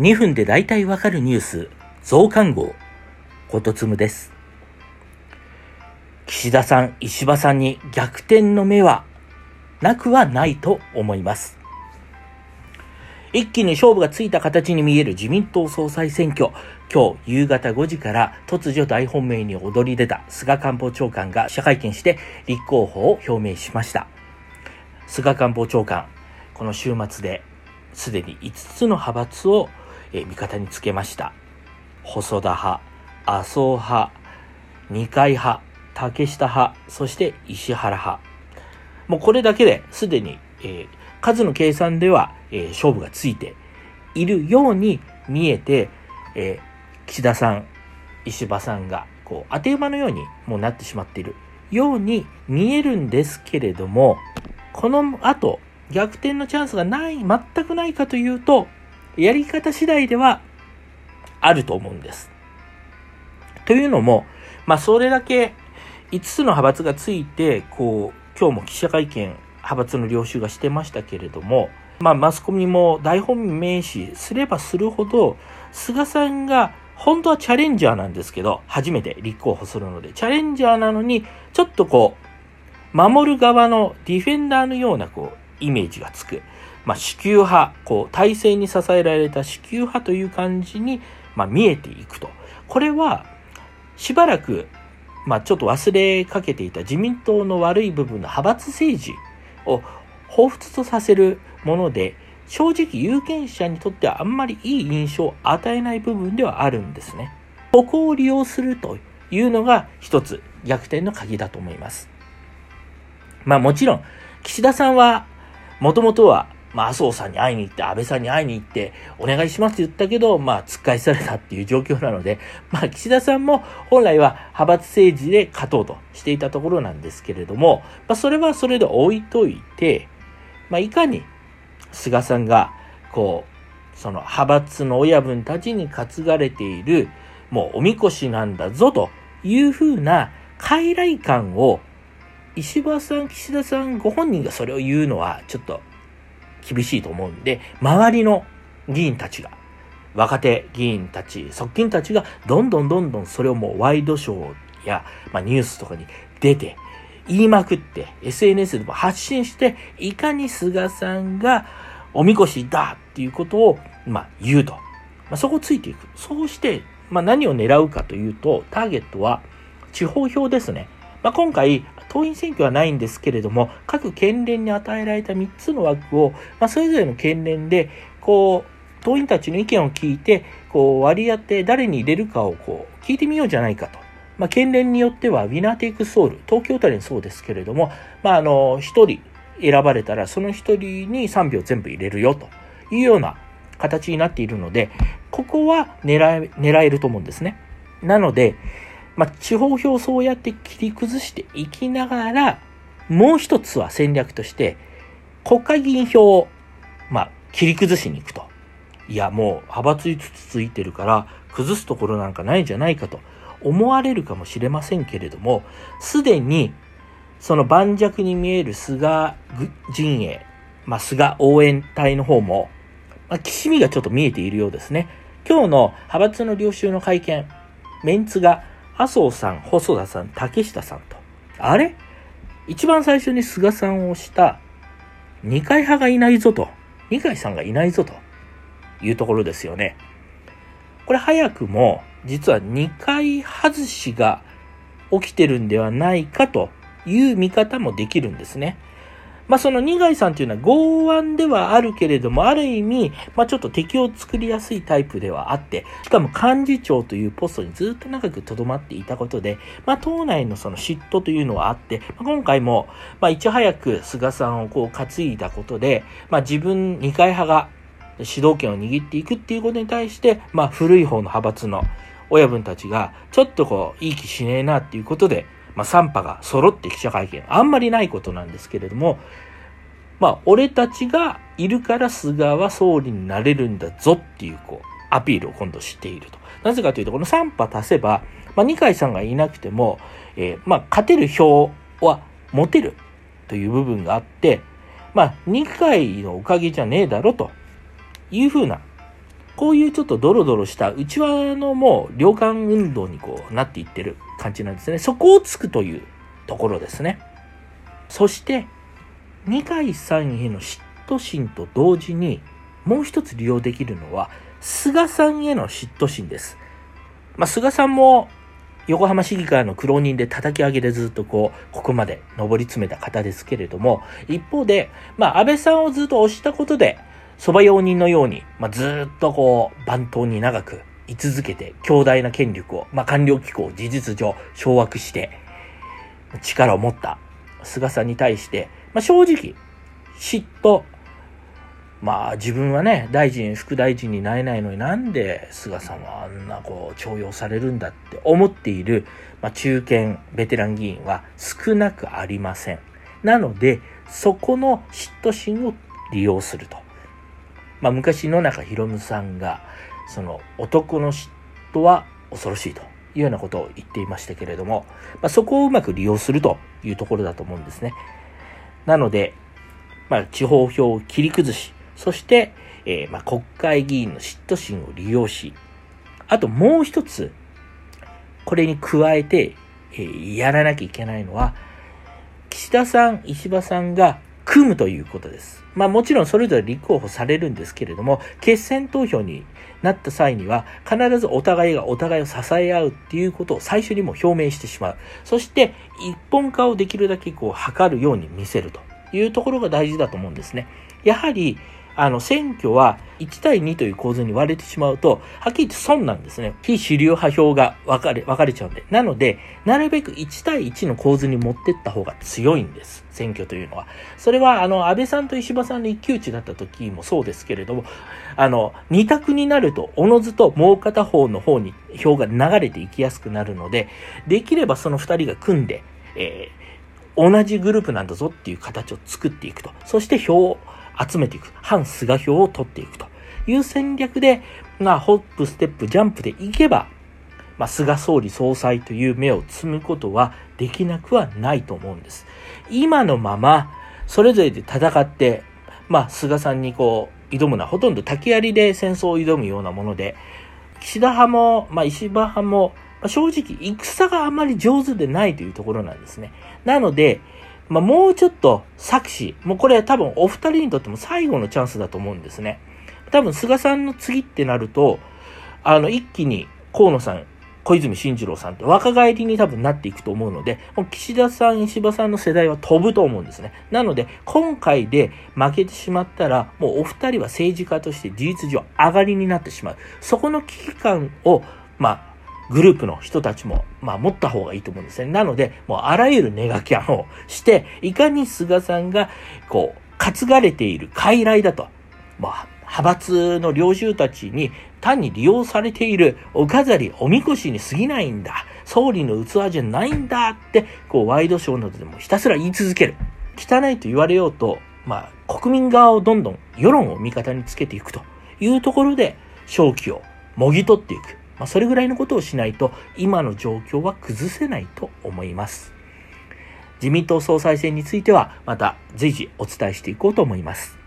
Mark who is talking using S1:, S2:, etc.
S1: 2分で大体わかるニュース、増刊号、ことつむです。岸田さん、石破さんに逆転の目はなくはないと思います。一気に勝負がついた形に見える自民党総裁選挙。今日夕方5時から突如大本命に躍り出た菅官房長官が記者会見して立候補を表明しました。菅官房長官、この週末ですでに5つの派閥をえ味方につけました。細田派、麻生派、二階派、竹下派、そして石原派。もうこれだけですでに、えー数の計算では、えー勝負がついているように見えて、えー岸田さん、石破さんがこう当て馬のようにもうなってしまっているように見えるんですけれども、この後逆転のチャンスがない、全くないかというと、やり方次第ではあると思うんです。というのも、まあそれだけ5つの派閥がついて、こう、今日も記者会見、派閥の領収がしてましたけれども、まあマスコミも大本命視すればするほど、菅さんが本当はチャレンジャーなんですけど、初めて立候補するので、チャレンジャーなのに、ちょっとこう、守る側のディフェンダーのようなこう、イメージがつく。まあ、支給派、こう、体制に支えられた支給派という感じに、まあ、見えていくと。これは、しばらく、まあ、ちょっと忘れかけていた自民党の悪い部分の派閥政治を彷彿とさせるもので、正直有権者にとってはあんまりいい印象を与えない部分ではあるんですね。ここを利用するというのが一つ逆転の鍵だと思います。まあもちろん、岸田さんは、もともとは、まあ麻生さんに会いに行って、安倍さんに会いに行って、お願いしますって言ったけど、まあ突っ返されたっていう状況なので、まあ岸田さんも本来は派閥政治で勝とうとしていたところなんですけれども、まあそれはそれで置いといて、まあいかに菅さんが、こう、その派閥の親分たちに担がれている、もうおみこしなんだぞというふうな傀儡感を、石破さん、岸田さんご本人がそれを言うのはちょっと厳しいと思うんで、周りの議員たちが、若手議員たち、側近たちが、どんどんどんどんそれをもうワイドショーや、まあ、ニュースとかに出て、言いまくって、SNS でも発信して、いかに菅さんがおみこしだっていうことを、まあ、言うと。まあ、そこついていく。そうして、まあ、何を狙うかというと、ターゲットは地方票ですね。まあ、今回、党員選挙はないんですけれども、各県連に与えられた3つの枠を、まあ、それぞれの県連で、こう、党員たちの意見を聞いて、こう、割り当て、誰に入れるかをこう、聞いてみようじゃないかと。まあ、県連によっては、ウィナーテイクソウル、東京都連そうですけれども、まあ、あの、一人選ばれたら、その一人に3票全部入れるよというような形になっているので、ここは狙え、狙えると思うんですね。なので、まあ、地方票をそうやって切り崩していきながら、もう一つは戦略として、国会議員票を、まあ、切り崩しに行くと。いや、もう派閥5つついてるから、崩すところなんかないんじゃないかと思われるかもしれませんけれども、すでに、その盤石に見える菅陣営、まあ、菅応援隊の方も、まあ、きしみがちょっと見えているようですね。今日の派閥の領収の会見、メンツが麻生さん、細田さん、竹下さんと。あれ？一番最初に菅さんをした二階派がいないぞと。二階さんがいないぞというところですよね。これ早くも実は二階外しが起きてるんではないかという見方もできるんですね。まあその二階さんというのは剛腕ではあるけれども、ある意味、まあちょっと敵を作りやすいタイプではあって、しかも幹事長というポストにずっと長く留まっていたことで、まあ党内のその嫉妬というのはあって、まあ、今回も、まあいち早く菅さんをこう担いだことで、まあ自分二階派が主導権を握っていくっていうことに対して、まあ古い方の派閥の親分たちが、ちょっとこう、いい気しねえなっていうことで、まあ、3派が揃って記者会見。あんまりないことなんですけれども、まあ、俺たちがいるから菅は総理になれるんだぞっていう、こう、アピールを今度していると。なぜかというと、この3派足せば、まあ、二階さんがいなくても、えー、まあ、勝てる票は持てるという部分があって、まあ、二階のおかげじゃねえだろというふうなこういうちょっとドロドロした内輪のもう量感運動にこうなっていってる感じなんですね。そこをつくというところですね。そして、二階さんへの嫉妬心と同時にもう一つ利用できるのは、菅さんへの嫉妬心です。まあ、菅さんも横浜市議会の苦労人で叩き上げでずっとこう、ここまで上り詰めた方ですけれども、一方で、まあ、安倍さんをずっと押したことで、蕎麦用人のように、まあ、ずっとこう、番頭に長く居続けて、強大な権力を、まあ、官僚機構を事実上掌握して、力を持った菅さんに対して、まあ、正直、嫉妬、まあ自分はね、大臣、副大臣になれないのになんで菅さんはあんなこう重用されるんだって思っている、まあ、中堅ベテラン議員は少なくありません。なので、そこの嫉妬心を利用すると。まあ昔野中博文さんが、その男の嫉妬は恐ろしいというようなことを言っていましたけれども、まあ、そこをうまく利用するというところだと思うんですね。なので、まあ地方票を切り崩し、そして、えー、まあ、国会議員の嫉妬心を利用し、あともう一つ、これに加えて、えー、やらなきゃいけないのは、岸田さん、石破さんが組むということです。まあもちろんそれぞれ立候補されるんですけれども、決選投票になった際には、必ずお互いがお互いを支え合うっていうことを最初にも表明してしまう。そして、一本化をできるだけこう、図るように見せるというところが大事だと思うんですね。やはり、あの、選挙は1対2という構図に割れてしまうと、はっきり言って損なんですね。非主流派票が分かれ、分かれちゃうんで。なので、なるべく1対1の構図に持ってった方が強いんです。選挙というのは。それは、あの、安倍さんと石破さんの一騎打ちだった時もそうですけれども、あの、2択になると、おのずともう片方の方に票が流れていきやすくなるので、できればその2人が組んで、えー、同じグループなんだぞっていう形を作っていくと。そして票を集めていく。反菅票を取っていくという戦略で、まあ、ホップ、ステップ、ジャンプでいけば、まあ、菅総理総裁という目を積むことはできなくはないと思うんです。今のまま、それぞれで戦って、まあ、菅さんにこう、挑むのはほとんど竹槍で戦争を挑むようなもので、岸田派も、まあ、石破派も、ま、正直、戦があまり上手でないというところなんですね。なので、まあ、もうちょっと作詞、もうこれ多分お二人にとっても最後のチャンスだと思うんですね。多分菅さんの次ってなると、あの、一気に河野さん、小泉進次郎さんって若返りに多分なっていくと思うので、もう岸田さん、石破さんの世代は飛ぶと思うんですね。なので、今回で負けてしまったら、もうお二人は政治家として事実上上がりになってしまう。そこの危機感を、まあ、グループの人たちも、まあ、持った方がいいと思うんですね。なので、もうあらゆるネガキャンをして、いかに菅さんが、こう、担がれている傀儡だと。まあ、派閥の領袖たちに単に利用されているお飾り、おみこしに過ぎないんだ。総理の器じゃないんだって、こう、ワイドショーなどでもひたすら言い続ける。汚いと言われようと、まあ、国民側をどんどん世論を味方につけていくというところで、正気をもぎ取っていく。まあ、それぐらいのことをしないと、今の状況は崩せないと思います。自民党総裁選については、また随時お伝えしていこうと思います。